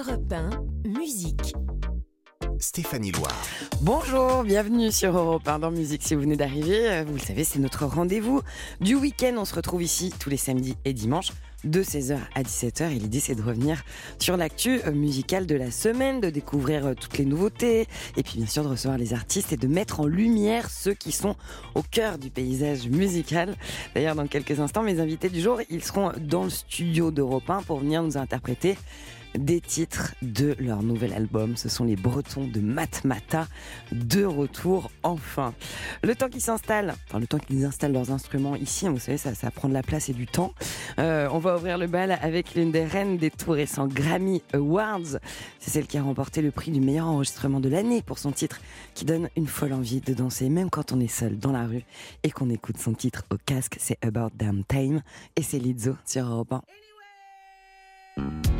Europe 1, musique. Stéphanie Loire. Bonjour, bienvenue sur Europe 1 dans Musique. Si vous venez d'arriver, euh, vous le savez, c'est notre rendez-vous du week-end. On se retrouve ici tous les samedis et dimanches de 16h à 17h. Et l'idée, c'est de revenir sur l'actu euh, musicale de la semaine, de découvrir euh, toutes les nouveautés, et puis bien sûr de recevoir les artistes et de mettre en lumière ceux qui sont au cœur du paysage musical. D'ailleurs, dans quelques instants, mes invités du jour, ils seront dans le studio d'Europe 1 pour venir nous interpréter des titres de leur nouvel album. Ce sont les Bretons de Matmata, de retour enfin. Le temps qu'ils s'installent, enfin le temps qu'ils installent leurs instruments ici, hein, vous savez, ça, ça prend de la place et du temps. Euh, on va ouvrir le bal avec l'une des reines des tout récents Grammy Awards. C'est celle qui a remporté le prix du meilleur enregistrement de l'année pour son titre qui donne une folle envie de danser, même quand on est seul dans la rue et qu'on écoute son titre au casque. C'est About Damn Time et c'est Lizzo sur Europe 1. It's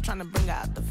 Trying to bring out the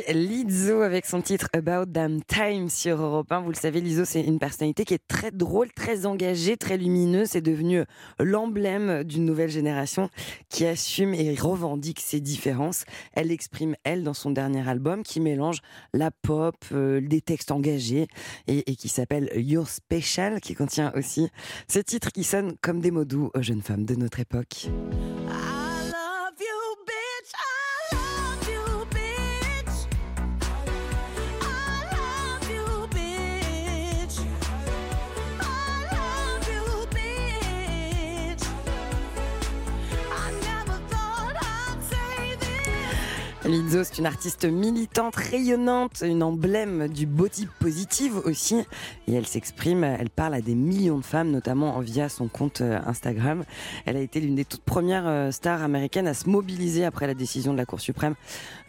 C'était Lizzo avec son titre About Damn Time sur Europe 1. Vous le savez, Lizzo, c'est une personnalité qui est très drôle, très engagée, très lumineuse. C'est devenu l'emblème d'une nouvelle génération qui assume et revendique ses différences. Elle l'exprime, elle, dans son dernier album qui mélange la pop, euh, des textes engagés et, et qui s'appelle Your Special, qui contient aussi ces titres qui sonnent comme des mots doux aux jeunes femmes de notre époque. I Lizzo, c'est une artiste militante, rayonnante, une emblème du body positive aussi. Et elle s'exprime, elle parle à des millions de femmes, notamment via son compte euh, Instagram. Elle a été l'une des toutes premières euh, stars américaines à se mobiliser après la décision de la Cour suprême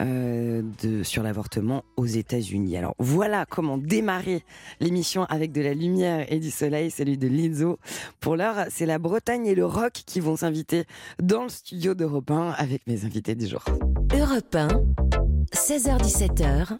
euh, sur l'avortement aux États-Unis. Alors voilà comment démarrer l'émission avec de la lumière et du soleil, celui de Lizzo. Pour l'heure, c'est la Bretagne et le rock qui vont s'inviter dans le studio d'Europe 1 avec mes invités du jour. Europe 1, 16h17h.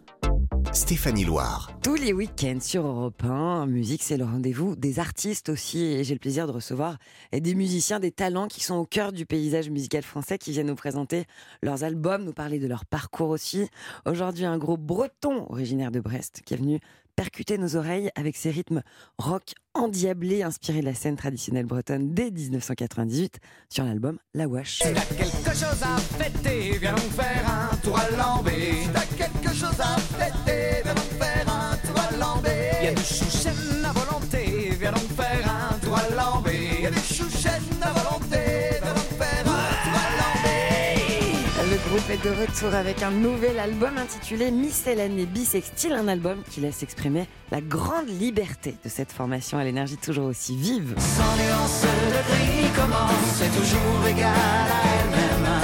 Stéphanie Loire. Tous les week-ends sur Europe 1, musique, c'est le rendez-vous des artistes aussi. Et j'ai le plaisir de recevoir des musiciens, des talents qui sont au cœur du paysage musical français, qui viennent nous présenter leurs albums, nous parler de leur parcours aussi. Aujourd'hui, un groupe breton originaire de Brest qui est venu percuter nos oreilles avec ses rythmes rock endiablés inspirés de la scène traditionnelle bretonne dès 1998 sur l'album La Wash. Si t'as quelque chose à fêter, viens donc faire un tour à Lambé. Si t'as quelque chose à fêter, viens donc faire un tour à Lambé. Y a du chouchen à volonté, viens donc faire un tour à Lambé. Y a du chouchen à volonté, groupe est de retour avec un nouvel album intitulé Miscellanée Bisextile, un album qui laisse exprimer la grande liberté de cette formation à l'énergie toujours aussi vive. Sans nuance de gris commence, c'est toujours égal à elle-même.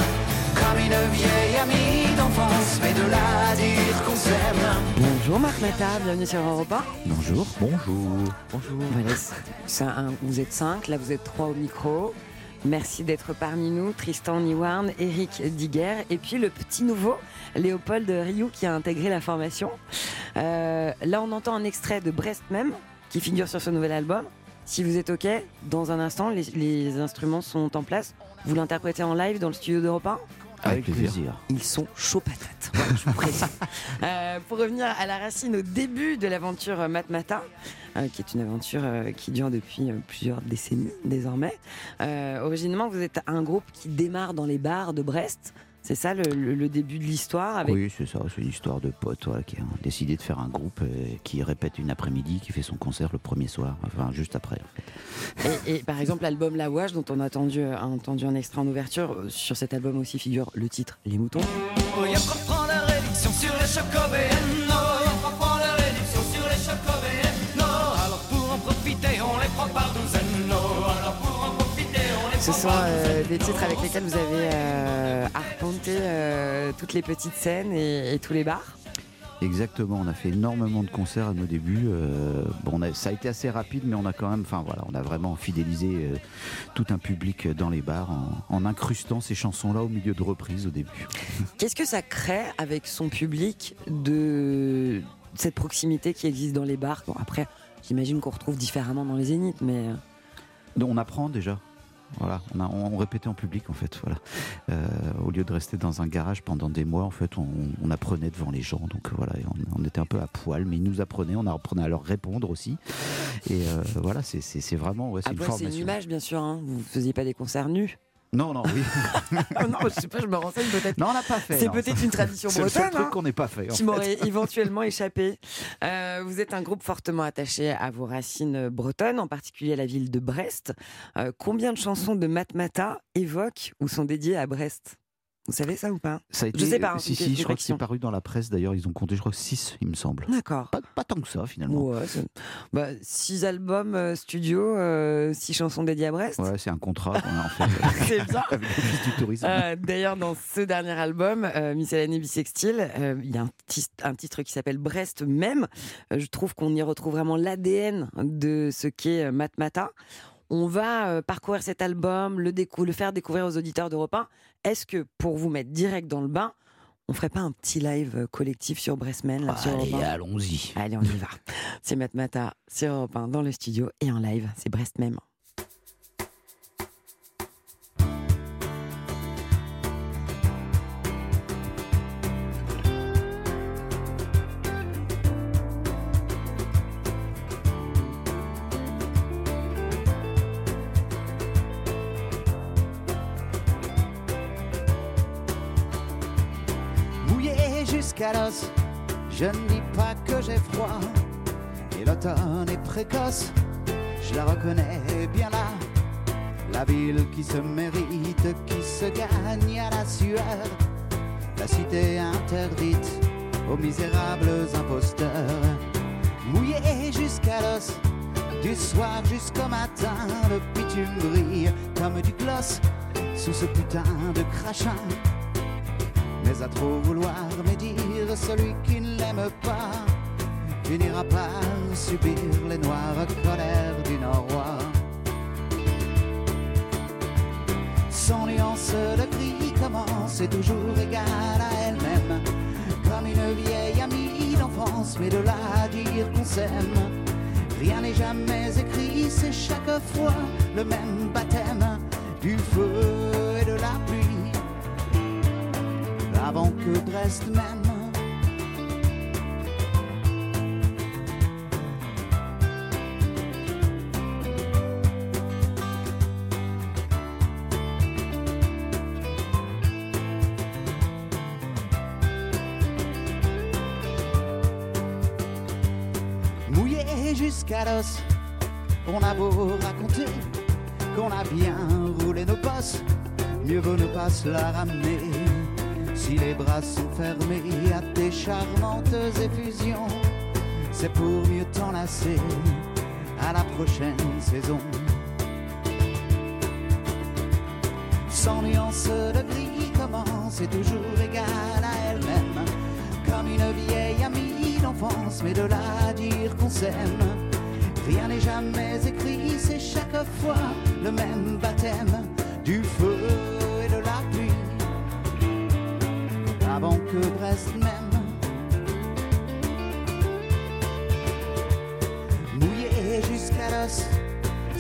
Comme une vieille amie d'enfance, mais de là à dire qu'on s'aime. Bonjour Marc Mata, bienvenue sur Europe 1. Bonjour. Bonjour. Bonjour. Voilà, c'est un- vous êtes cinq, là vous êtes trois au micro. Merci d'être parmi nous, Tristan Niwarn, Eric Diguer, et puis le petit nouveau, Léopold Rioux, qui a intégré la formation. Euh, là, on entend un extrait de Brest même, qui figure sur ce nouvel album. Si vous êtes OK, dans un instant, les, les instruments sont en place. Vous l'interprétez en live dans le studio d'Europe 1 Avec plaisir. ils sont chauds patates. Voilà, je vous précise. Euh, pour revenir à la racine, au début de l'aventure euh, Matmata, euh, qui est une aventure euh, qui dure depuis euh, plusieurs décennies désormais. Euh, originellement, vous êtes un groupe qui démarre dans les bars de Brest. C'est ça le, le- le début de l'histoire avec Oui, c'est ça. C'est une histoire de potes voilà, qui ont décidé de faire un groupe euh, qui répète une après-midi, qui fait son concert le premier soir, enfin juste après. en fait. Et, et par exemple, l'album La Wash, dont on a entendu, a entendu un extrait en ouverture, euh, sur cet album aussi figure le titre Les Moutons. Oh, sur les Ce sont euh, des titres avec lesquels vous avez euh, arpenté euh, toutes les petites scènes et, et tous les bars. Exactement. On a fait énormément de concerts à nos débuts. euh, bon, on a- ça a été assez rapide, mais on a quand même, enfin voilà, on a vraiment fidélisé euh, tout un public dans les bars en, en incrustant ces chansons-là au milieu de reprises au début. Qu'est-ce que ça crée avec son public de cette proximité qui existe dans les bars? Bon, Après, j'imagine qu'on retrouve différemment dans les zéniths, mais on apprend déjà. Voilà, on, a, on, répétait en public en fait. Voilà, Euh, au lieu de rester dans un garage pendant des mois, en fait, on, on apprenait devant les gens. Donc voilà, et on, on était un peu à poil, mais ils nous apprenaient, on apprenait à leur répondre aussi. Et euh, voilà, c'est- vraiment, ouais, c'est une c'est image, bien sûr. Hein. Vous faisiez pas des concerts nus Non, non, oui. Ah Non, je sais pas, je me renseigne peut-être. non, on n'a pas fait. C'est non. peut-être une tradition C'est le seul bretonne. truc hein, qu'on n'ait pas fait. en qui m'aurait éventuellement échappé. Euh, vous êtes un groupe fortement attaché à vos racines bretonnes, en particulier à la ville de Brest. Euh, combien de chansons de Matmata évoquent ou sont dédiées à Brest? Vous savez ça ou pas Ça a été, Je sais pas, hein, Si, si, je crois que c'est paru dans la presse. D'ailleurs, ils ont compté, je crois, 6, il me semble. D'accord. Pas, pas tant que ça, finalement. Ouais, bah, six albums euh, studio, euh, six chansons dédiées à Brest. Ouais, c'est un contrat qu'on a en fait C'est bien. Euh, D'ailleurs, dans ce dernier album, euh, Miscellanée Bisextile, euh, il y a un, titre qui s'appelle Brest même. Euh, je trouve qu'on y retrouve vraiment l'ADN de ce qu'est euh, Matmata. On va euh, parcourir cet album, le, décou- le faire découvrir aux auditeurs d'Europe 1. Est-ce que, pour vous mettre direct dans le bain, on ferait pas un petit live euh, collectif sur Brestmen là, sur Allez, 1 allons-y. Allez, on y va. C'est Matmata sur Europe 1 dans le studio et en live. C'est Brest même. Je ne dis pas que j'ai froid, et l'automne est précoce. Je la reconnais bien là, la ville qui se mérite, qui se gagne à la sueur. la cité interdite aux misérables imposteurs. Mouillé jusqu'à l'os, du soir jusqu'au matin, le bitume brille comme du gloss sous ce putain de crachin. Mais à trop vouloir médire celui qui ne l'aime pas finira par subir les noires colères du Nord-Roi. Sans nuance, le cri commence et toujours égal à elle-même. Comme une vieille amie d'enfance, mais de là à dire qu'on s'aime. Rien n'est jamais écrit, c'est chaque fois le même baptême du feu que Brest même. Mouillé jusqu'à l'os, on a beau raconter qu'on a bien roulé nos posses, mieux vaut ne pas se la ramener. Si les bras sont fermés à tes charmantes effusions, c'est pour mieux t'enlacer à la prochaine saison. Sans nuance de gris commence et toujours égale à elle-même, comme une vieille amie d'enfance, mais de là à dire qu'on s'aime. Rien n'est jamais écrit, c'est chaque fois le même baptême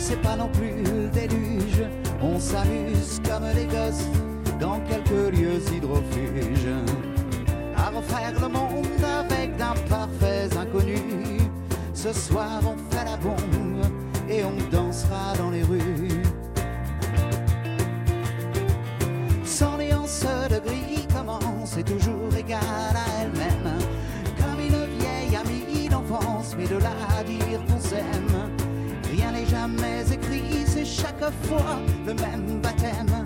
c'est pas non plus le déluge. On s'amuse comme des gosses dans quelques lieux hydrofuges. À refaire le monde avec d'imparfaits inconnus. Ce soir on fait la bombe et on dansera dans les rues. Sans nuance de gris commence et toujours égale à elle-même. Comme une vieille amie d'enfance, mais de là fois le même baptême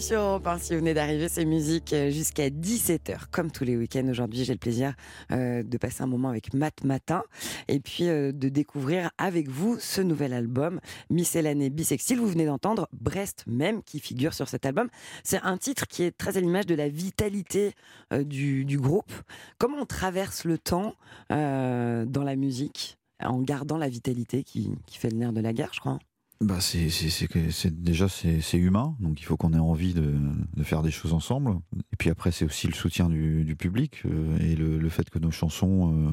Bienvenue sur Europe 1. Si vous venez d'arriver, c'est musique euh, jusqu'à 17h. Comme tous les week-ends, aujourd'hui, j'ai le plaisir euh, de passer un moment avec Matt Matin et puis euh, de découvrir avec vous ce nouvel album, Miscellanée Bisextile. Vous venez d'entendre Brest même qui figure sur cet album. C'est un titre qui est très à l'image de la vitalité du, groupe. Comment on traverse le temps dans la musique en gardant la vitalité qui, qui fait le nerf de la guerre, je crois? Bah c'est c'est déjà c'est humain donc il faut qu'on ait envie de, de faire des choses ensemble. Et puis après c'est aussi le soutien du, du public euh, et le, le fait que nos chansons euh,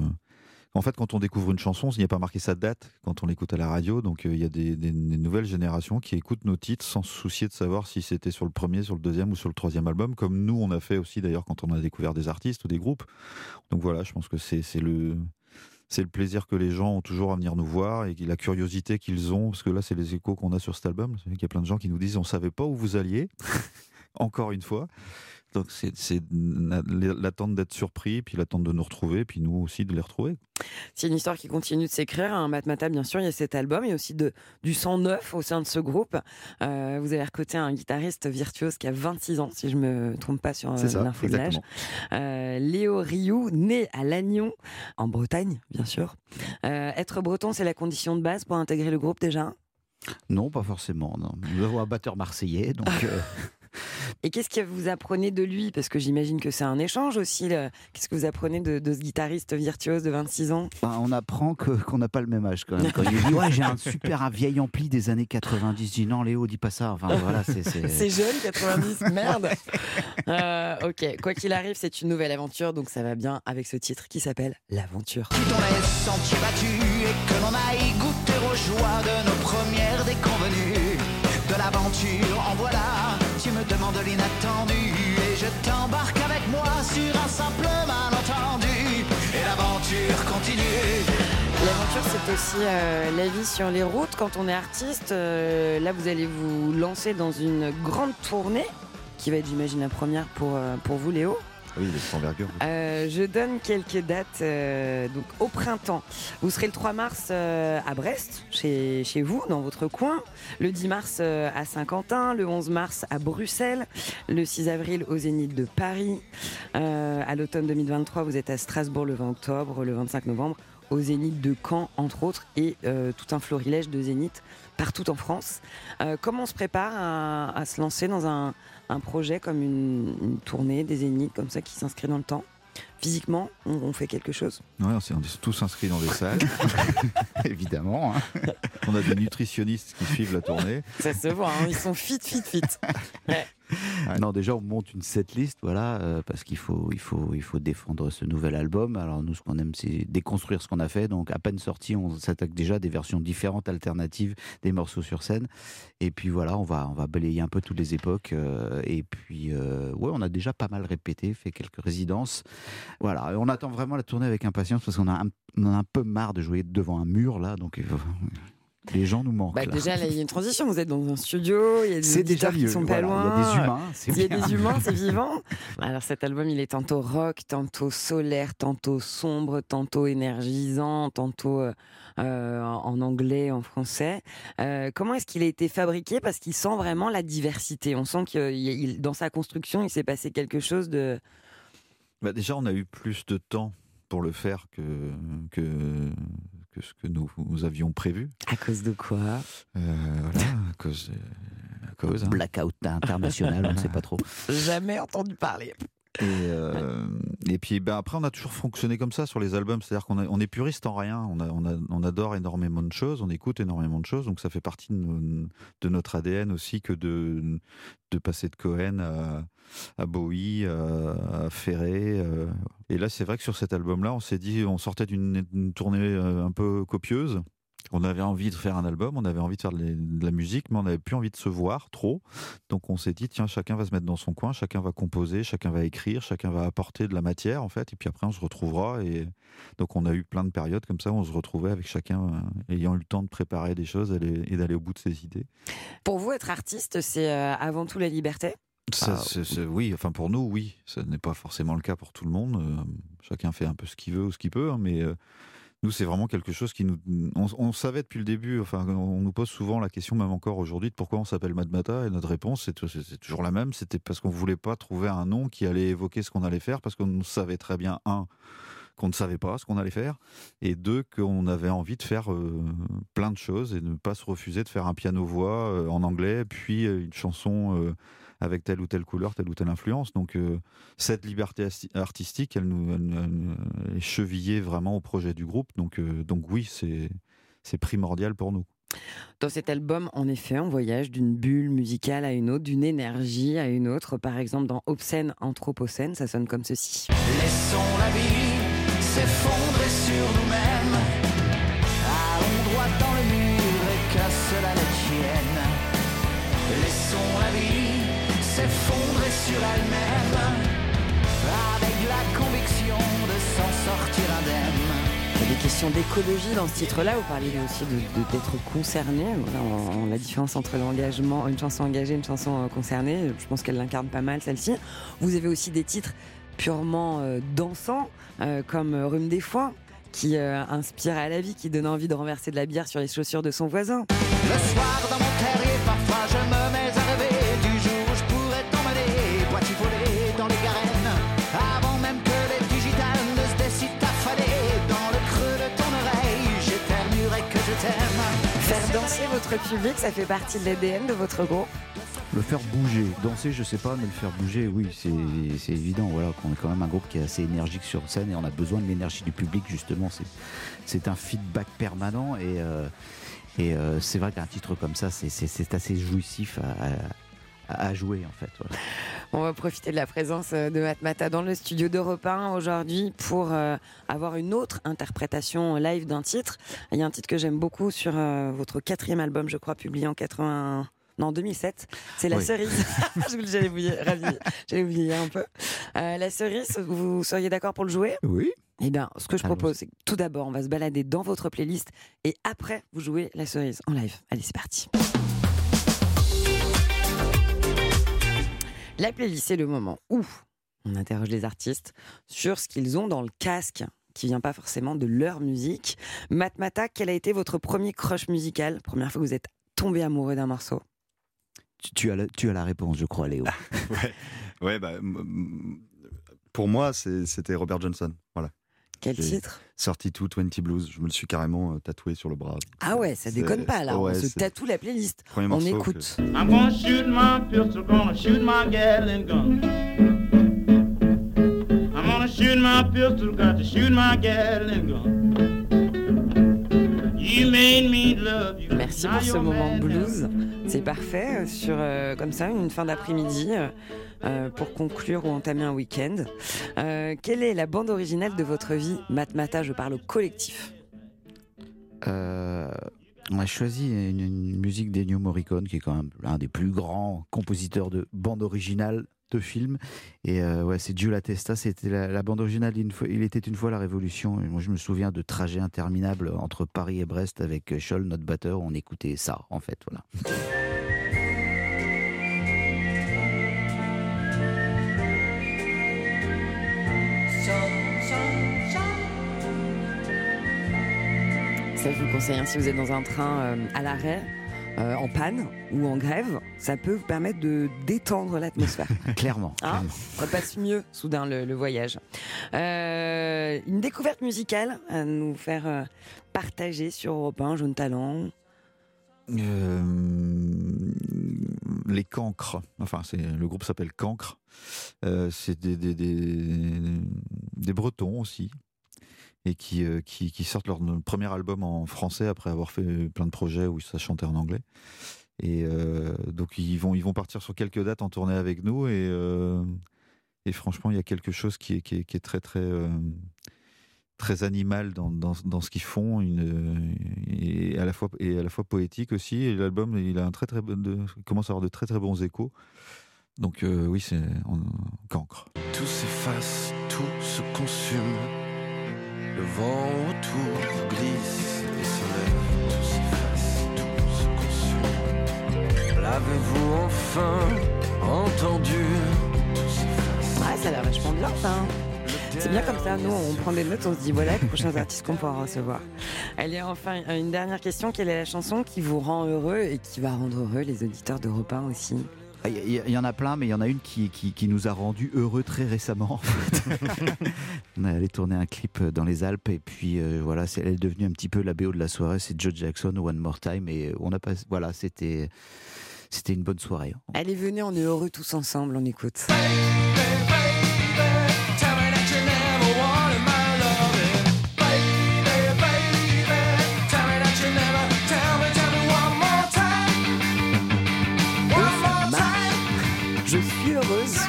en fait quand on découvre une chanson il n'y a pas marqué sa date quand on l'écoute à la radio. Donc euh, il y a des, des- des nouvelles générations qui écoutent nos titres sans se soucier de savoir si c'était sur le premier sur le deuxième ou sur le troisième album comme nous on a fait aussi d'ailleurs quand on a découvert des artistes ou des groupes. Donc voilà je pense que c'est le c'est le plaisir que les gens ont toujours à venir nous voir et la curiosité qu'ils ont, parce que là, c'est les échos qu'on a sur cet album. Qu'il y a plein de gens qui nous disent on savait pas où vous alliez, encore une fois. Donc c'est l'attente d'être surpris, puis l'attente de nous retrouver, puis nous aussi de les retrouver. C'est une histoire qui continue de s'écrire. Un Matmata, bien sûr, il y a cet album et aussi de, du sang neuf au sein de ce groupe. Euh, vous avez recruté un guitariste virtuose qui a 26 ans, si je me trompe pas sur euh, l'info de l'âge. Euh, Léo Rioux, né à Lannion, en Bretagne, bien sûr. Euh, être breton, c'est la condition de base pour intégrer le groupe déjà? Non, pas forcément. Non. Nous avons un batteur marseillais, donc. euh, Et qu'est-ce que vous apprenez de lui? Parce que j'imagine que c'est un échange aussi. là. Qu'est-ce que vous apprenez de, de ce guitariste virtuose de 26 ans? Bah, on apprend que- qu'on n'a pas le même âge quand même. Quand il dit ouais j'ai un super un vieil ampli des années 90, je dis non Léo dis pas ça. Enfin voilà c'est c'est- C'est jeune, 90, merde. Euh, ok, quoi qu'il arrive, c'est une nouvelle aventure, donc ça va bien avec ce titre qui s'appelle L'aventure. battus et que l'on aille goûter aux joies de nos premières déconvenues. De l'aventure, en voilà, l'inattendu et je t'embarque avec moi sur un simple malentendu. Et l'aventure continue. L'aventure, c'est aussi euh, la vie sur les routes. Quand on est artiste, euh, là, vous allez vous lancer dans une grande tournée qui va être, j'imagine, la première pour, euh, pour vous, Léo. Sans envergure. Euh, je donne quelques dates. euh, donc au printemps, vous serez le 3 mars euh, à Brest, chez, chez vous, dans votre coin. Le 10 mars à Saint-Quentin. Le 11 mars à Bruxelles. Le 6 avril au Zénith de Paris. À l'automne 2023, vous êtes à Strasbourg le 20 octobre. Le 25 novembre au Zénith de Caen, entre autres. Et euh, tout un florilège de Zénith partout en France. Euh, comment on se prépare à, se lancer dans un, un projet comme une, une tournée, des zéniths comme ça qui s'inscrit dans le temps? Physiquement, on, on fait quelque chose on s'est on est tous inscrits dans des salles. évidemment. hein. On a des nutritionnistes qui suivent la tournée. Ça se voit, hein, ils sont fit, fit, fit. Non, déjà, on monte une setlist, voilà, euh, parce qu'il faut, il faut, il faut défendre ce nouvel album. Alors, nous, ce qu'on aime, c'est déconstruire ce qu'on a fait. Donc, à peine sorti, on s'attaque déjà à des versions différentes, alternatives, des morceaux sur scène. Et puis, voilà, on va, on va balayer un peu toutes les époques. euh, et puis, euh, ouais, on a déjà pas mal répété, fait quelques résidences. Voilà, on attend vraiment la tournée avec impatience parce qu'on a un, on en a un peu marre de jouer devant un mur, là. Donc, euh, les gens nous manquent. Bah, là. déjà, là, il y a une transition. Vous êtes dans un studio, il y a des déjà auditeurs qui mieux. sont pas voilà. loin. Il y a des humains. c'est Il y a bien. des humains, c'est vivant. Alors cet album, il est tantôt rock, tantôt solaire, tantôt sombre, tantôt énergisant, tantôt euh, euh, en anglais, en français. Euh, comment est-ce qu'il a été fabriqué? Parce qu'il sent vraiment la diversité. On sent que dans sa construction, il s'est passé quelque chose de... Bah, déjà, on a eu plus de temps pour le faire que, que, que ce que nous, nous avions prévu. À cause de quoi? Euh, voilà, à cause. euh, à cause hein. Blackout international, on ne sait pas trop. Jamais entendu parler. Et, euh, et puis ben, après, on a toujours fonctionné comme ça sur les albums. C'est-à-dire qu'on on est puriste en rien. On, a- on, a- on adore énormément de choses, on écoute énormément de choses. Donc ça fait partie de, nos- de notre ADN aussi que de, de passer de Cohen à, à Bowie, à, à Ferré. euh. Et là, c'est vrai que sur cet album-là, on s'est dit, on sortait d'une d'une tournée euh, un peu copieuse. On avait envie de faire un album, on avait envie de faire de la- musique, mais on n'avait plus envie de se voir trop. Donc on s'est dit, tiens, chacun va se mettre dans son coin, chacun va composer, chacun va écrire, chacun va apporter de la matière, en fait, et puis après on se retrouvera. Et donc on a eu plein de périodes comme ça où on se retrouvait avec chacun euh, ayant eu le temps de préparer des choses et d'aller au bout de ses idées. Pour vous, être artiste, c'est euh, avant tout la liberté? Ça, Ah, oui, enfin pour nous, oui. Ce n'est pas forcément le cas pour tout le monde. Euh, chacun fait un peu ce qu'il veut ou ce qu'il peut, hein, mais euh, nous, c'est vraiment quelque chose qui nous. On, savait depuis le début, enfin, on nous pose souvent la question, même encore aujourd'hui, de pourquoi on s'appelle Madmata, et notre réponse, c'est toujours la même c'était parce qu'on voulait pas trouver un nom qui allait évoquer ce qu'on allait faire, parce qu'on savait très bien, un, qu'on ne savait pas ce qu'on allait faire, et deux, qu'on avait envie de faire euh, plein de choses et ne pas se refuser de faire un piano-voix euh, en anglais, puis euh, une chanson avec telle ou telle couleur, telle ou telle influence. Donc euh, cette liberté artistique, elle nous, elle nous- elle nous est chevillée vraiment au projet du groupe. Donc, euh, donc oui, c'est c'est primordial pour nous. Dans cet album, en effet, on voyage d'une bulle musicale à une autre, d'une énergie à une autre. Par exemple, dans Obscène, Anthropocène, ça sonne comme ceci. Laissons la vie s'effondrer sur nous-mêmes. Allons droit dans le mur et qu'à cela la tienne. Laissons la vie s'effondrer sur elle-même. Avec la conviction de s'en sortir indemne. Il y a des questions d'écologie dans ce titre-là. Vous parlez aussi de- de- d'être concerné. Voilà, on- on- la différence entre l'engagement, une chanson engagée, une chanson euh, concernée. Je pense qu'elle l'incarne pas mal celle-ci. Vous avez aussi des titres purement euh, dansants, euh, comme Rhume des foins, qui euh, inspire à la vie, qui donne envie de renverser de la bière sur les chaussures de son voisin. Le soir dans mon terrier, parfois je me danser votre public, ça fait partie de l'ADN de votre groupe. Le faire bouger, danser, je sais pas, mais le faire bouger, oui, c'est évident. Voilà, qu'on est quand même un groupe qui est assez énergique sur scène et on a besoin de l'énergie du public justement. C'est un feedback permanent et euh, et euh, c'est vrai qu'un titre comme ça, c'est assez jouissif à, à- à jouer en fait. voilà. On va profiter de la présence euh, de Matmata dans le studio d'Europe 1 aujourd'hui pour euh, avoir une autre interprétation live d'un titre. Il y a un titre que j'aime beaucoup sur euh, votre quatrième album, je crois, publié en 80. Non, 2007, c'est La Oui. Cerise. Je- J'allais oublier. J'allais oublier un peu. Euh, la Cerise, vous seriez d'accord pour le jouer? Oui. Eh bien, ce que je propose, c'est que tout d'abord, on va se balader dans votre playlist et après, vous jouez La Cerise en live. Allez, c'est parti. La playlist, c'est le moment où on interroge les artistes sur ce qu'ils ont dans le casque qui vient pas forcément de leur musique. Matmata, quel a été votre premier crush musical? Première fois que vous êtes tombé amoureux d'un morceau Tu, tu as la, tu as la réponse, je crois, Léo. Ouais, ouais bah, pour moi, c'était Robert Johnson. Voilà. Quel titre Sorti tout 20 Blues. Je me le suis carrément euh, tatoué sur le bras. Ah ouais, ça déconne pas là, ouais, on se tatoue la playlist. Premier On écoute. que- I'm gonna shoot my pistol, gonna shoot my Gatling gun. I'm gonna shoot my pistol, got to shoot my Gatling gun. You made me love you. Merci pour ce moment blues. C'est parfait euh, sur euh, comme ça une fin d'après-midi euh, pour conclure ou entamer un week-end. Quelle est la bande originale de votre vie, Matmata Je parle au collectif. On a choisi une, une musique d'Ennio Morricone, qui est quand même l'un des plus grands compositeurs de bande originale de films. Et euh, ouais, c'est Giulio Testa, c'était la, bande originale. il était une fois la Révolution. Moi, je me souviens de trajets interminables entre Paris et Brest avec Scholl, notre batteur. On écoutait ça, en fait. Voilà. Ça, je vous conseille, hein, si vous êtes dans un train euh, à l'arrêt, euh, en panne ou en grève, ça peut vous permettre de détendre l'atmosphère. Clairement. Hein ça passe mieux soudain le, le voyage. Euh, une découverte musicale à nous faire euh, partager sur Europe 1, Jaune Talent. Euh, les Cancres. Enfin, c'est le groupe s'appelle Cancre. Euh, c'est des, des, des, des Bretons aussi. Et qui, euh, qui, sortent leur premier album en français après avoir fait plein de projets où ça chantait en anglais. Et euh, donc ils vont, ils vont partir sur quelques dates en tournée avec nous. Et, euh, et franchement, il y a quelque chose qui est, qui est, très très très animal dans, dans, dans ce qu'ils font, une, et à la fois et à la fois poétique aussi. L'album, il a un très très commence à avoir de très très bons échos. Donc oui, c'est en cancre. Tout s'efface, tout se consume. Le vent autour glisse et se lève. Tout s'efface, tout se consume. L'avez-vous enfin entendu? Ouais, ça a l'air vachement bien ça. hein. C'est bien comme ça, nous on prend des notes, on se dit voilà les prochains artistes qu'on pourra recevoir. Allez, enfin une dernière question, quelle est la chanson qui vous rend heureux et qui va rendre heureux les auditeurs d'Europe 1 aussi? Il y, il y en a plein, mais il y en a une qui, nous a rendu heureux très récemment. en. On est allé tourner un clip dans les Alpes et puis euh, voilà, elle est devenue un petit peu la BO de la soirée. C'est Joe Jackson, One More Time, et on a pas, voilà, c'était une bonne soirée. hein. Allez, venez, on est heureux tous ensemble, on écoute.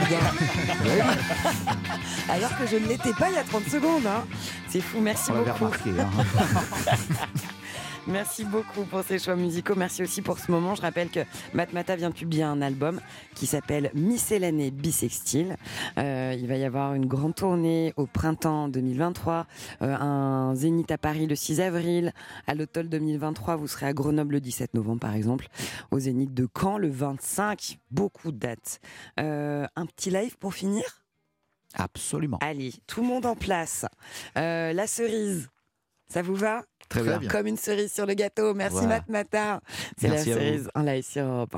Alors que je ne l'étais pas il y a 30 secondes. hein. C'est fou, merci On beaucoup. remarqué. hein. Merci beaucoup pour ces choix musicaux. Merci aussi pour ce moment. Je rappelle que Matmata vient de publier un album qui s'appelle Miscellanée Bisextile. Euh, il va y avoir une grande tournée au printemps 2023, euh, un zénith à Paris le 6 avril. À l'automne 2023, vous serez à Grenoble le 17 novembre, par exemple. Au zénith de Caen le 25. Beaucoup de dates. Euh, un petit live pour finir? Absolument. Allez, tout le monde en place. La cerise, ça vous va? Très bien. Comme une cerise sur le gâteau. Merci Voilà. Matmata. C'est la cerise en live sur Europe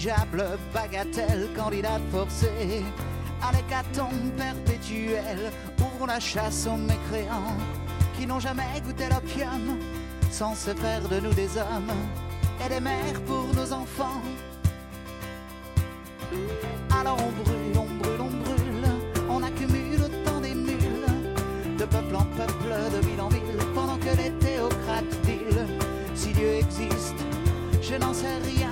Négligeable bagatelle, candidate forcée à l'hécatombe perpétuelle. On la chasse aux mécréants qui n'ont jamais goûté l'opium sans se faire de nous des hommes et des mères pour nos enfants. Alors on brûle, on brûle, on brûle, on accumule autant des mules, de peuple en peuple, de ville en ville, pendant que les théocrates disent si Dieu existe, je n'en sais rien,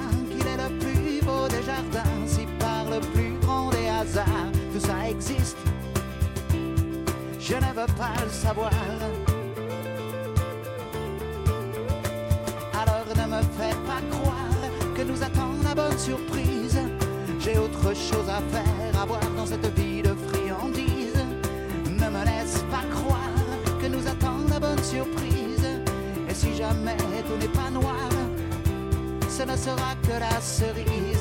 Je ne veux pas le savoir. Alors ne me fais pas croire que nous attend la bonne surprise. J'ai autre chose à faire, à voir dans cette vie de friandise. Ne me laisse pas croire que nous attend la bonne surprise. Et si jamais tout n'est pas noir, ce ne sera que la cerise.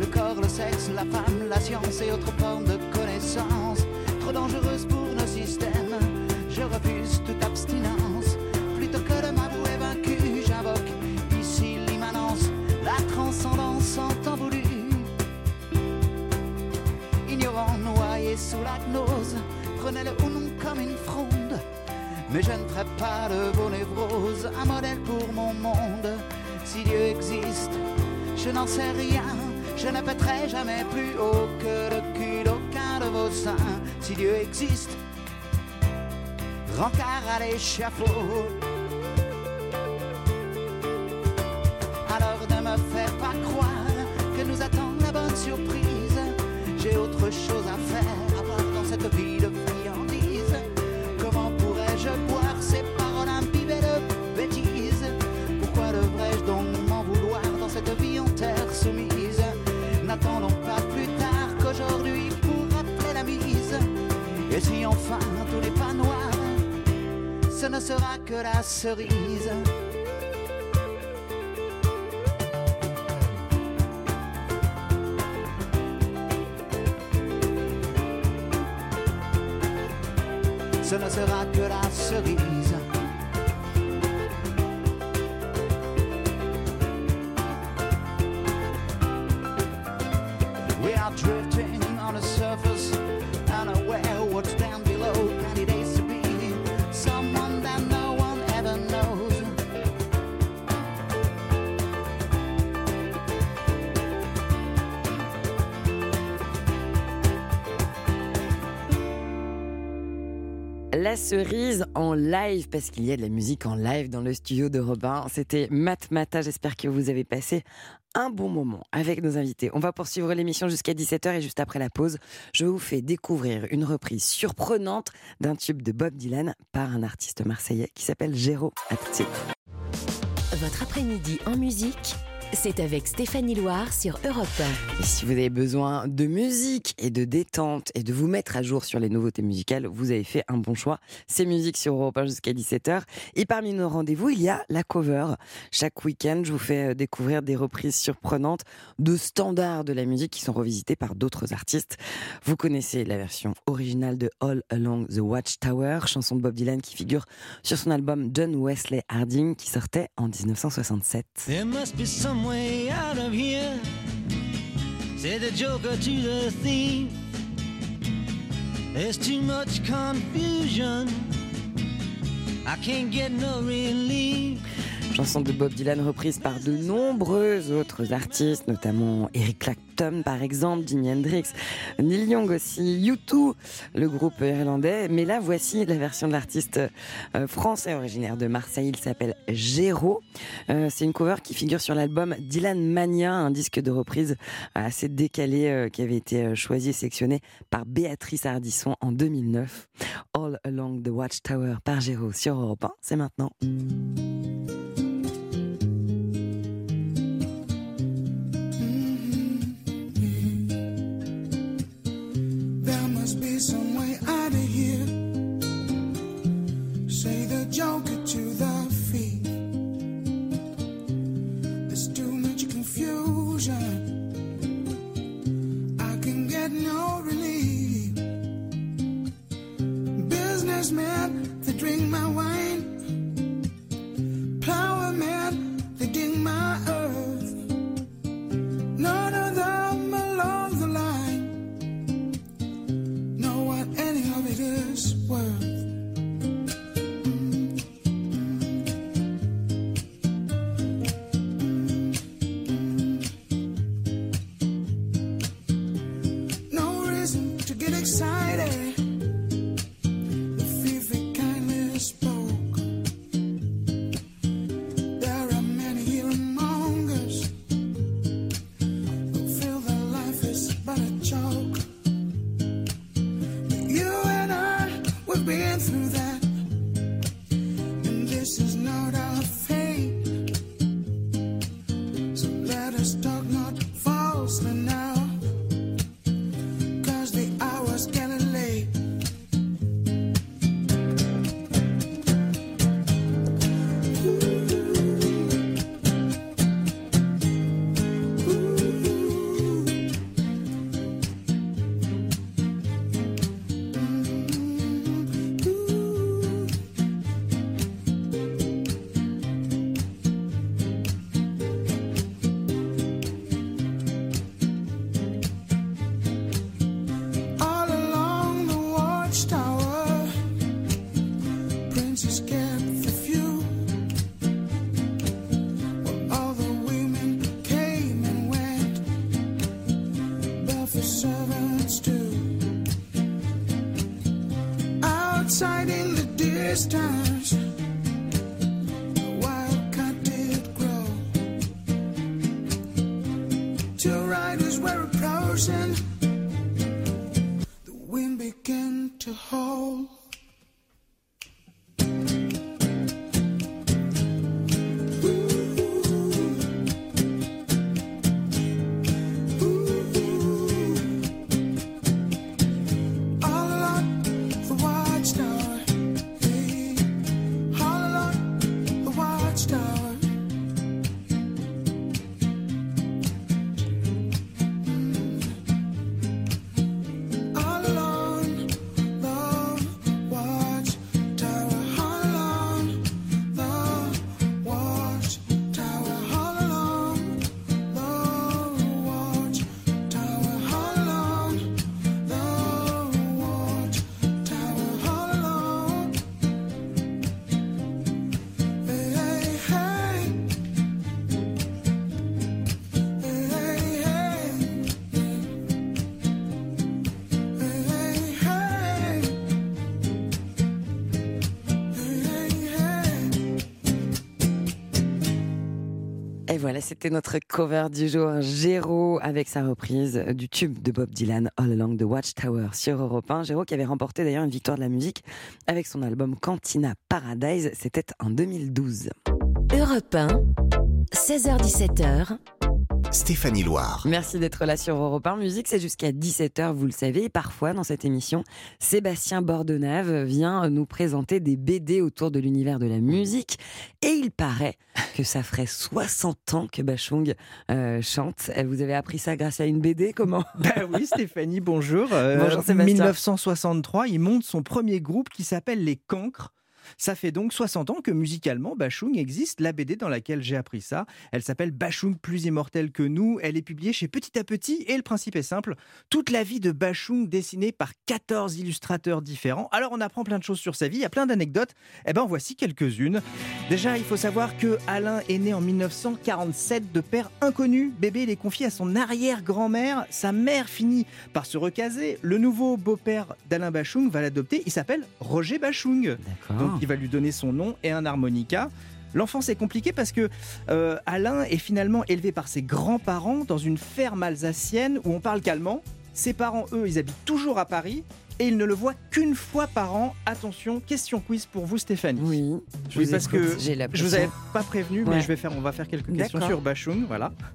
Le corps, le sexe, la femme, la science et autres formes de connaissances trop dangereuses pour nos systèmes. Je refuse toute abstinence. Plutôt que de m'avouer vaincu, j'invoque ici l'immanence, la transcendance en temps voulu. Ignorant, noyé sous la gnose, prenez-le ou non comme une fronde. Mais je ne ferai pas de vos névroses un modèle pour mon monde. Si Dieu existe, je n'en sais rien. Je ne pèterai jamais plus haut que le cul d'aucun de vos seins. Si Dieu existe, rencard à l'échafaud. Sera que la cerise. La cerise en live, parce qu'il y a de la musique en live dans le studio de Robin. C'était Mat Mata. J'espère que vous avez passé un bon moment avec nos invités. On va poursuivre l'émission jusqu'à 17h et juste après la pause, je vous fais découvrir une reprise surprenante d'un tube de Bob Dylan par un artiste marseillais qui s'appelle Géraud. À. Votre après-midi en musique, c'est avec Stéphanie Loire sur Europe Et si vous avez besoin de musique et de détente et de vous mettre à jour sur les nouveautés musicales, vous avez fait un bon choix. C'est musique sur Europe 1 jusqu'à 17h. Et parmi nos rendez-vous, il y a la cover. Chaque week-end, je vous fais découvrir des reprises surprenantes de standards de la musique qui sont revisités par d'autres artistes. Vous connaissez la version originale de All Along the Watchtower, chanson de Bob Dylan qui figure sur son album John Wesley Harding qui sortait en 1967. There must be some way out of here. Said the joker to the thief. There's too much confusion. I can't get no relief. Chanson de Bob Dylan reprise par de nombreux autres artistes, notamment Eric Clapton par exemple, Jimi Hendrix, Neil Young aussi, U2, le groupe irlandais. Mais là, voici la version de l'artiste euh, français originaire de Marseille. Il s'appelle Géraud. Euh, C'est une cover qui figure sur l'album Dylan Mania, un disque de reprise assez décalé euh, qui avait été choisi et sélectionné par Béatrice Ardisson en 2009. All Along the Watchtower par Géraud sur Europe 1. C'est maintenant. Some Et voilà, c'était notre cover du jour, Géraud, avec sa reprise du tube de Bob Dylan, All Along the Watchtower sur Europe 1. Géraud qui avait remporté d'ailleurs une victoire de la musique avec son album Cantina Paradise, c'était en 2012. Europe 1, 16h17h, Stéphanie Loire. Merci d'être là sur Europe 1 Musique, c'est jusqu'à 17h, vous le savez. Et parfois, dans cette émission, Sébastien Bordenave vient nous présenter des BD autour de l'univers de la musique. Et il paraît que ça ferait 60 ans que Bachung euh, chante. Vous avez appris ça grâce à une BD, comment? Bah oui, Stéphanie, bonjour. Euh, Bonjour, Sébastien. 1963, il monte son premier groupe qui s'appelle Les Cancres. Ça fait donc 60 ans que musicalement, Bachung existe. La BD dans laquelle j'ai appris ça, elle s'appelle Bachung plus immortel que nous. Elle est publiée chez Petit à Petit et le principe est simple. Toute la vie de Bachung dessinée par 14 illustrateurs différents. Alors on apprend plein de choses sur sa vie, il y a plein d'anecdotes. Eh ben en voici quelques-unes. Déjà, il faut savoir que Alain est né en 1947 de père inconnu. Bébé, il est confié à son arrière-grand-mère. Sa mère finit par se recaser. Le nouveau beau-père d'Alain Bachung va l'adopter. Il s'appelle Roger Bachung. Donc il va lui donner son nom et un harmonica. L'enfance est compliquée parce que euh, Alain est finalement élevé par ses grands-parents dans une ferme alsacienne où on parle qu'allemand. Ses parents, eux, ils habitent toujours à Paris et ils ne le voient qu'une fois par an. Attention, question quiz pour vous, Stéphanie. Oui. je Oui, vous parce écoute, que la je vous avais pas prévenu, Ouais. mais je vais faire, on va faire quelques questions sur Bachung, voilà.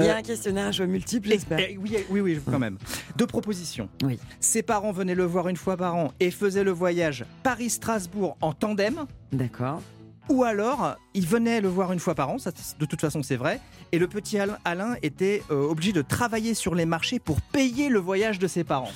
Il y a Euh, un questionnaire à choix multiples, j'espère. oui, oui, oui, quand même. Deux propositions. Oui. Ses parents venaient le voir une fois par an et faisaient le voyage Paris-Strasbourg en tandem. D'accord. Ou alors, il venait le voir une fois par an, ça, de toute façon c'est vrai, et le petit Alain, était euh, obligé de travailler sur les marchés pour payer le voyage de ses parents.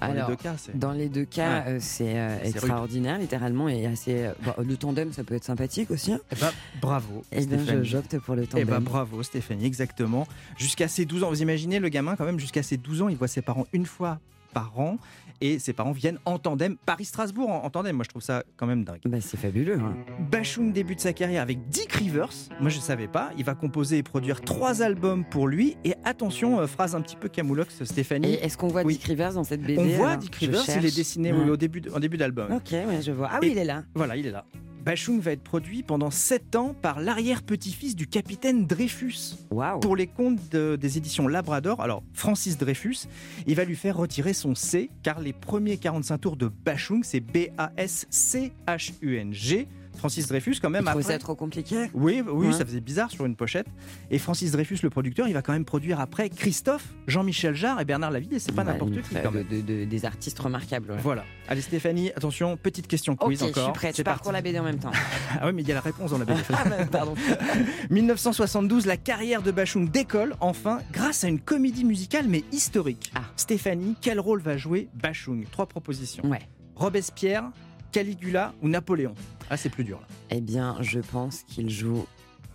Dans Alors, les deux cas, c'est... Dans les deux cas, Ouais. euh, c'est euh, rude. extraordinaire, littéralement, et assez. euh, le tandem, ça peut être sympathique aussi. hein. Eh ben, bravo. Eh bien, j'opte pour le Eh tandem. ben, bravo Stéphanie, exactement. Jusqu'à ses 12 ans, vous imaginez le gamin quand même, jusqu'à ses 12 ans, il voit ses parents une fois par an. Et ses parents viennent en tandem Paris-Strasbourg en, en tandem. Moi, je trouve ça quand même dingue. Bah, c'est fabuleux. hein. Bashung débute sa carrière avec Dick Rivers. Moi, je ne savais pas. Il va composer et produire trois albums pour lui. Et attention, euh, phrase un petit peu camoulox, Stéphanie. Et est-ce qu'on voit Oui. Dick Rivers dans cette BD On voit Dick Rivers, il est dessiné Ouais. oui, au début, de- en début d'album. Ok, ouais, je vois. Ah oui, Et- il est là. Voilà, il est là. Bashung va être produit pendant 7 ans par l'arrière-petit-fils du capitaine Dreyfus. Pour les comptes de- des éditions Labrador, alors Francis Dreyfus, il va lui faire retirer son C, car les premiers 45 tours de Bashung, c'est B-A-S-C-H-U-N-G. Francis Dreyfus, quand même, après. ça trop compliqué Oui, oui, Ouais. ça faisait bizarre sur une pochette. Et Francis Dreyfus, le producteur, il va quand même produire après Christophe, Jean-Michel Jarre et Bernard Laville. Et c'est pas n'importe qui très- quand même. de- de- des artistes remarquables. ouais. Voilà. Allez Stéphanie, attention, petite question quiz je encore. suis prête. Je pour la BD en même temps. Ah oui, mais il y a la réponse dans la BD. Ah, bah, pardon. 1972, la carrière de Bachung décolle enfin grâce à une comédie musicale mais historique. Ah. Stéphanie, quel rôle va jouer Bachung? Trois propositions. Ouais. Robespierre, Caligula ou Napoléon? Ah, c'est plus dur là. Eh bien, je pense qu'il joue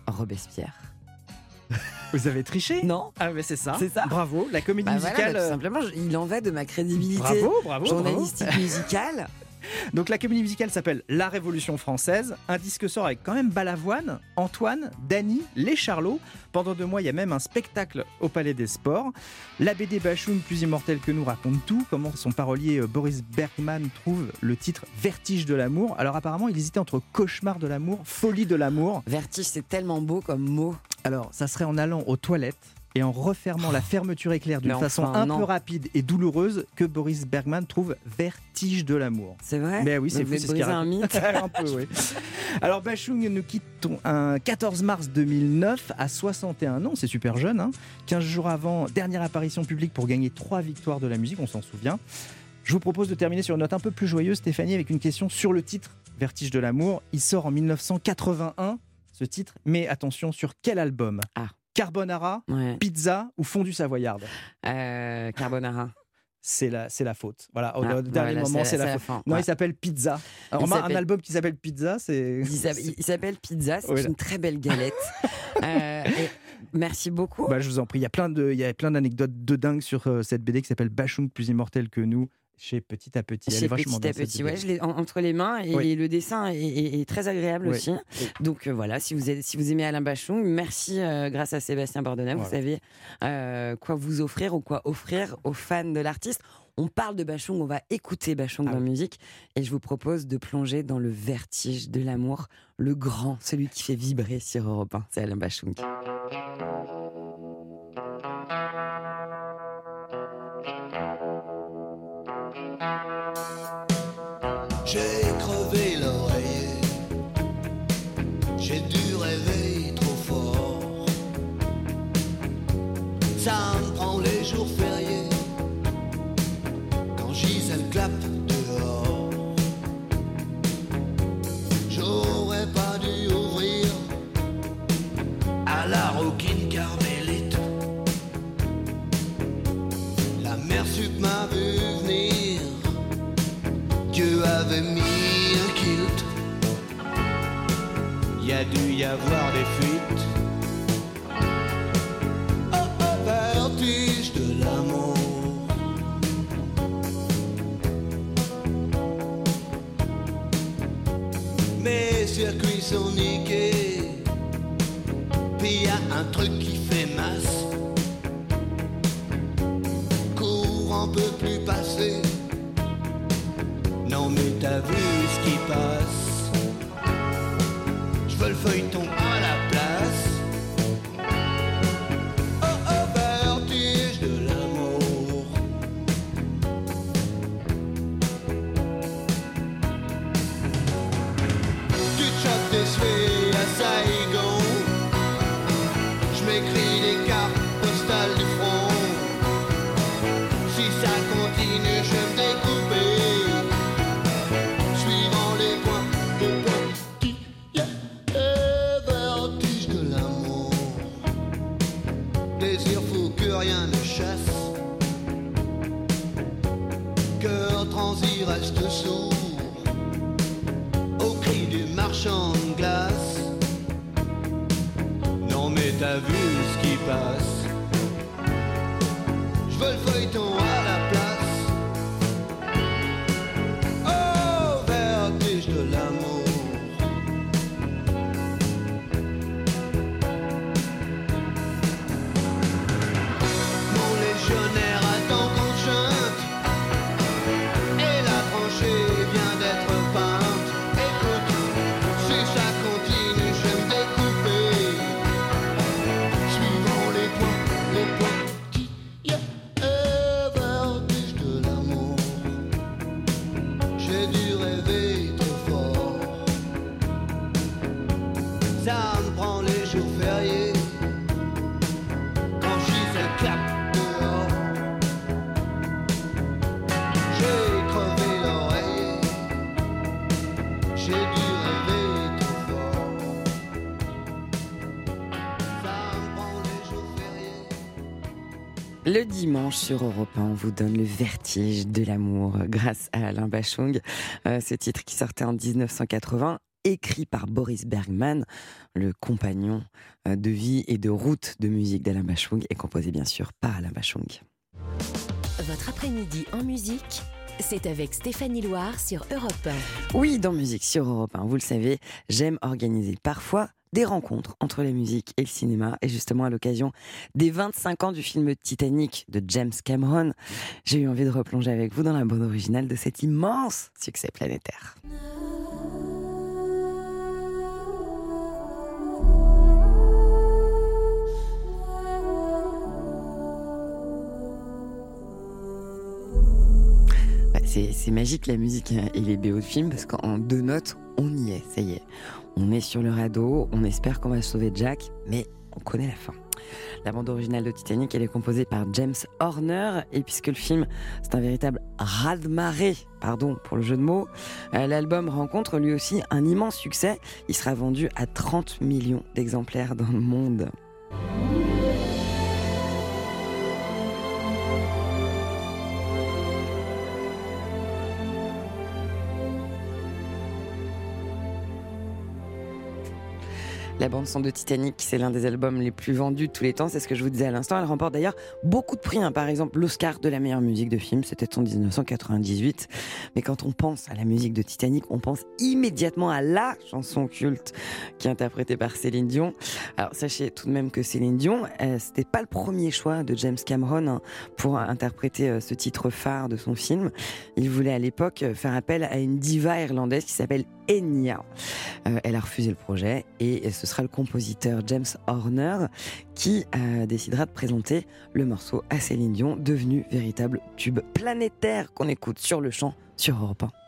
Robespierre. Vous avez triché Non Ah, mais c'est ça. C'est ça. Bravo. La comédie Bah voilà, musicale. bah, tout euh, simplement, il en va de ma crédibilité Bravo, bravo, journalistique bravo. musicale. Donc la comédie musicale s'appelle La Révolution française. Un disque sort avec quand même Balavoine, Antoine, Dany, Les Charlots. Pendant deux mois, il y a même un spectacle au Palais des Sports. La BD Bachung, plus immortel que nous, raconte tout. Comment son parolier euh, Boris Bergman trouve le titre Vertige de l'amour. Alors apparemment, il hésitait entre Cauchemar de l'amour, Folie de l'amour. Vertige, c'est tellement beau comme mot. Alors, ça serait en allant aux toilettes et en refermant la fermeture éclair d'une façon un non. peu rapide et douloureuse que Boris Bergman trouve Vertige de l'amour. C'est vrai Mais oui, c'est Vous fou, c'est ce un mythe. un peu, oui. Alors Bachung nous quitte un 14 mars 2009 à 61 ans, c'est super jeune. Hein. 15 jours avant, dernière apparition publique pour gagner trois victoires de la musique, on s'en souvient. Je vous propose de terminer sur une note un peu plus joyeuse, Stéphanie, avec une question sur le titre Vertige de l'amour. Il sort en 1981, ce titre, mais attention, sur quel album? Ah. Carbonara, Ouais. Pizza ou Fondue Savoyarde Euh, Carbonara. c'est la, c'est la faute. Voilà, au Ah, dernier moment, c'est- la la faute. fin, Non, ouais. il s'appelle Pizza. Alors, Il remarque, un album qui s'appelle Pizza, c'est. Il s'appelle- Pizza, c'est Oui, une très belle galette. Euh, et merci beaucoup. Bah, je vous en prie. Il y a plein de, il y a plein d'anecdotes de dingue sur euh, cette BD qui s'appelle Bachung plus immortel que nous. Chez Petit à Petit. Elle est Chez vachement petit à petit, ouais, je l'ai en- entre les mains et Oui. le dessin est, est- est très agréable Oui. aussi. Donc euh, voilà, si vous, êtes- si vous aimez Alain Bachung, merci euh, grâce à Sébastien Bordonnel, vous savez euh, quoi vous offrir ou quoi offrir aux fans de l'artiste. On parle de Bachung, on va écouter Bachung Ah dans musique et je vous propose de plonger dans le vertige de l'amour, le grand, celui qui fait vibrer sur Europe 1, c'est Alain Bachung. J'ai avoir des fuites. Vertige de l'amour. Mes circuits sont niqués. Puis y a un truc feuilleton transi reste sourd Au cri du marchand de glace? Non mais t'as vu ce qui passe. Je veux le feuilleton Le dimanche sur Europe 1, on vous donne le vertige de l'amour grâce à Alain Bachung. Euh, ce titre qui sortait en 1980, écrit par Boris Bergman, le compagnon euh, de vie et de route de musique d'Alain Bachung, et composé bien sûr par Alain Bachung. Votre après-midi en musique, c'est avec Stéphanie Loire sur Europe 1. Oui, dans Musique sur Europe 1, vous le savez, j'aime organiser parfois des rencontres entre la musique et le cinéma. Et justement, à l'occasion des 25 ans du film Titanic de James Cameron, j'ai eu envie de replonger avec vous dans la bande originale de cet immense succès planétaire. C'est magique la musique et les BO de film parce qu'en deux notes, on y est, ça y est. On est sur le radeau, on espère qu'on va sauver Jack, mais on connaît la fin. La bande originale de Titanic, elle est composée par James Horner, et puisque le film, c'est un véritable raz-de-marée, pardon pour le jeu de mots, euh, l'album rencontre lui aussi un immense succès. Il sera vendu à 30 millions d'exemplaires dans le monde. La bande son de Titanic, c'est l'un des albums les plus vendus de tous les temps. C'est ce que je vous disais à l'instant. Elle remporte d'ailleurs beaucoup de prix. hein. Par exemple, l'Oscar de la meilleure musique de film, c'était en 1998. Mais quand on pense à la musique de Titanic, on pense immédiatement à la chanson culte qui est interprétée par Céline Dion. Alors sachez tout de même que Céline Dion, euh, c'était pas le premier choix de James Cameron hein, pour interpréter euh, ce titre phare de son film. Il voulait à l'époque euh, faire appel à une diva irlandaise qui s'appelle Enya. Euh, elle a refusé le projet et ce sera le compositeur James Horner qui euh, décidera de présenter le morceau à Céline Dion, devenu véritable tube planétaire qu'on écoute sur le champ sur Europe 1.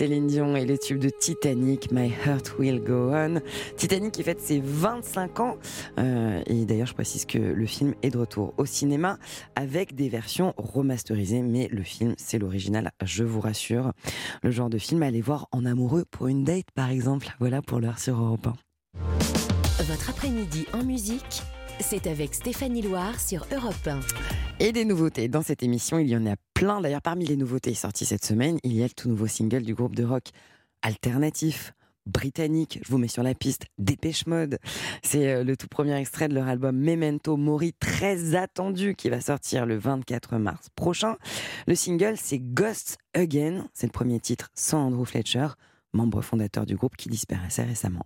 Céline Dion et le tube de Titanic, My Heart Will Go On. Titanic qui fête ses 25 ans. Euh, et d'ailleurs, je précise que le film est de retour au cinéma avec des versions remasterisées. Mais le film, c'est l'original, je vous rassure. Le genre de film à aller voir en amoureux pour une date, par exemple. Voilà pour l'heure sur Europe 1. Votre après-midi en musique, c'est avec Stéphanie Loire sur Europe 1. Et des nouveautés. Dans cette émission, il y en a plein. D'ailleurs, parmi les nouveautés sorties cette semaine, il y a le tout nouveau single du groupe de rock alternatif britannique. Je vous mets sur la piste Dépêche Mode. C'est euh, le tout premier extrait de leur album Memento Mori, très attendu, qui va sortir le 24 mars prochain. Le single, c'est Ghosts Again. C'est le premier titre sans Andrew Fletcher, membre fondateur du groupe qui disparaissait récemment.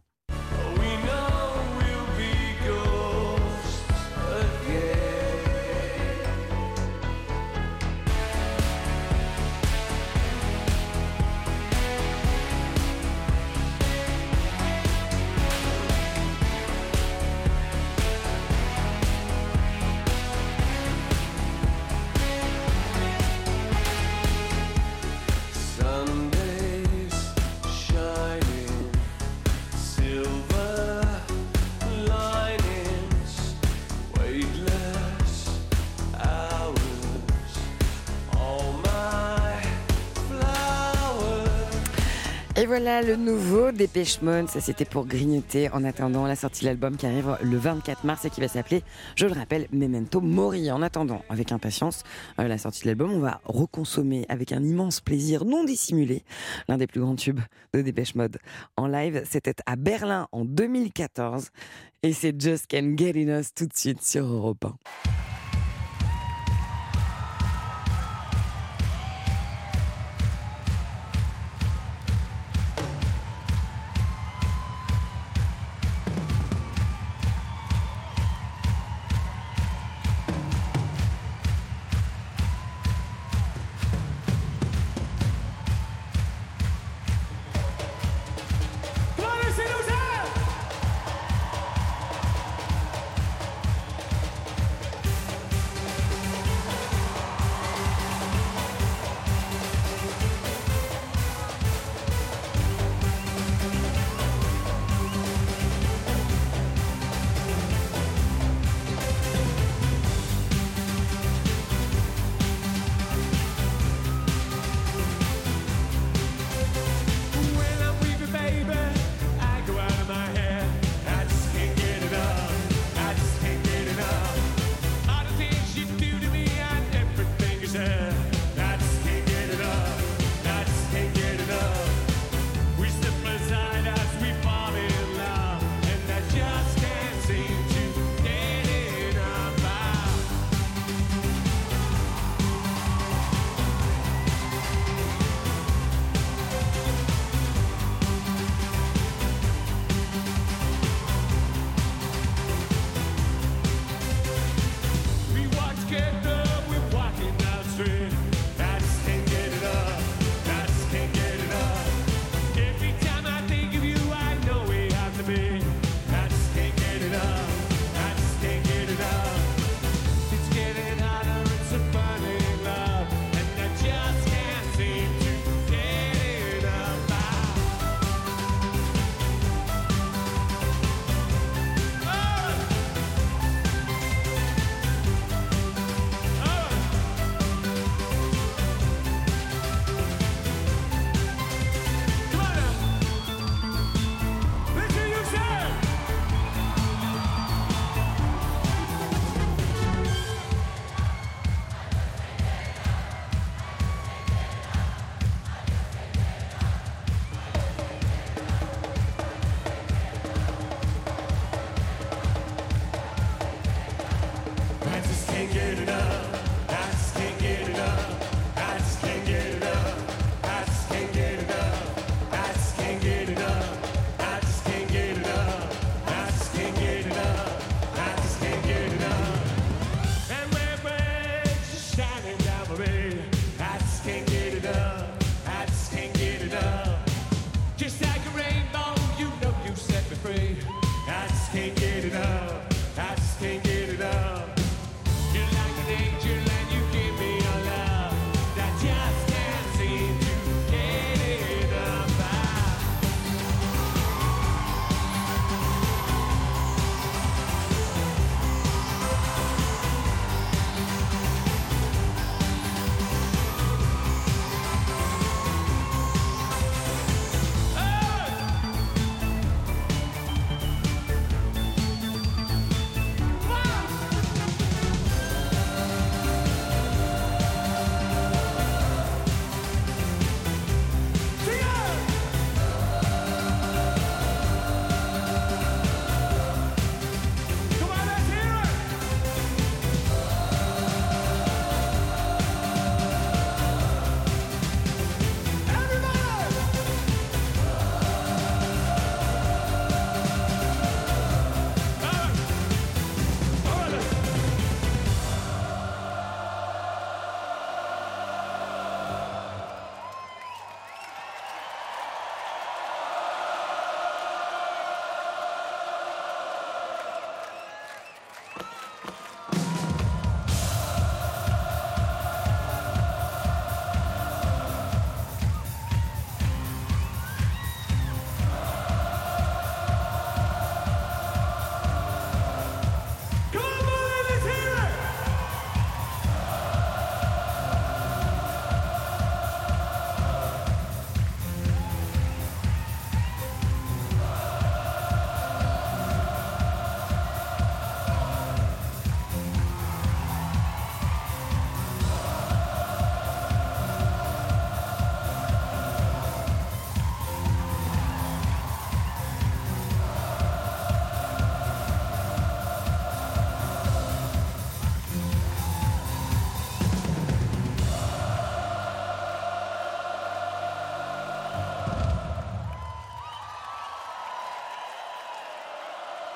Et voilà le nouveau Dépêche Mode. Ça, c'était pour grignoter en attendant la sortie de l'album qui arrive le 24 mars et qui va s'appeler, je le rappelle, Memento Mori. En attendant, avec impatience, euh, la sortie de l'album, on va reconsommer avec un immense plaisir non dissimulé l'un des plus grands tubes de Dépêche Mode. En live, c'était à Berlin en 2014 et c'est Just Can Get In Us tout de suite sur Europe 1.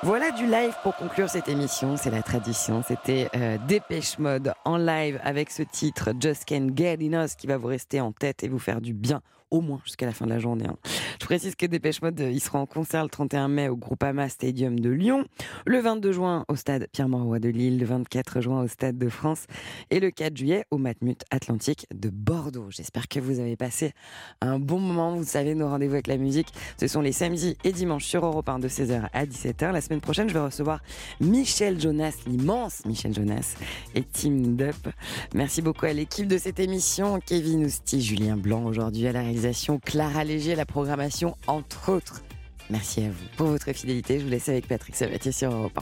Voilà du live pour conclure cette émission, c'est la tradition. C'était euh, Dépêche Mode en live avec ce titre Just Can't Get Enough qui va vous rester en tête et vous faire du bien au moins jusqu'à la fin de la journée. hein. Je précise que Dépêche Mode, euh, il sera en concert le 31 mai au Groupama Stadium de Lyon, le 22 juin au stade Pierre-Mauroy de Lille, le 24 juin au stade de France et le 4 juillet au Matmut Atlantique de Bordeaux. J'espère que vous avez passé un bon moment. Vous savez, nos rendez-vous avec la musique, ce sont les samedis et dimanches sur Europe 1 de 16h à 17h. La semaine prochaine, je vais recevoir Michel Jonas, l'immense Michel Jonas et Team Dup. Merci beaucoup à l'équipe de cette émission, Kevin Ousti, Julien Blanc aujourd'hui à la réalisation, Clara Léger à la programmation, entre autres. Merci à vous pour votre fidélité. Je vous laisse avec Patrick Sabatier sur Europe 1.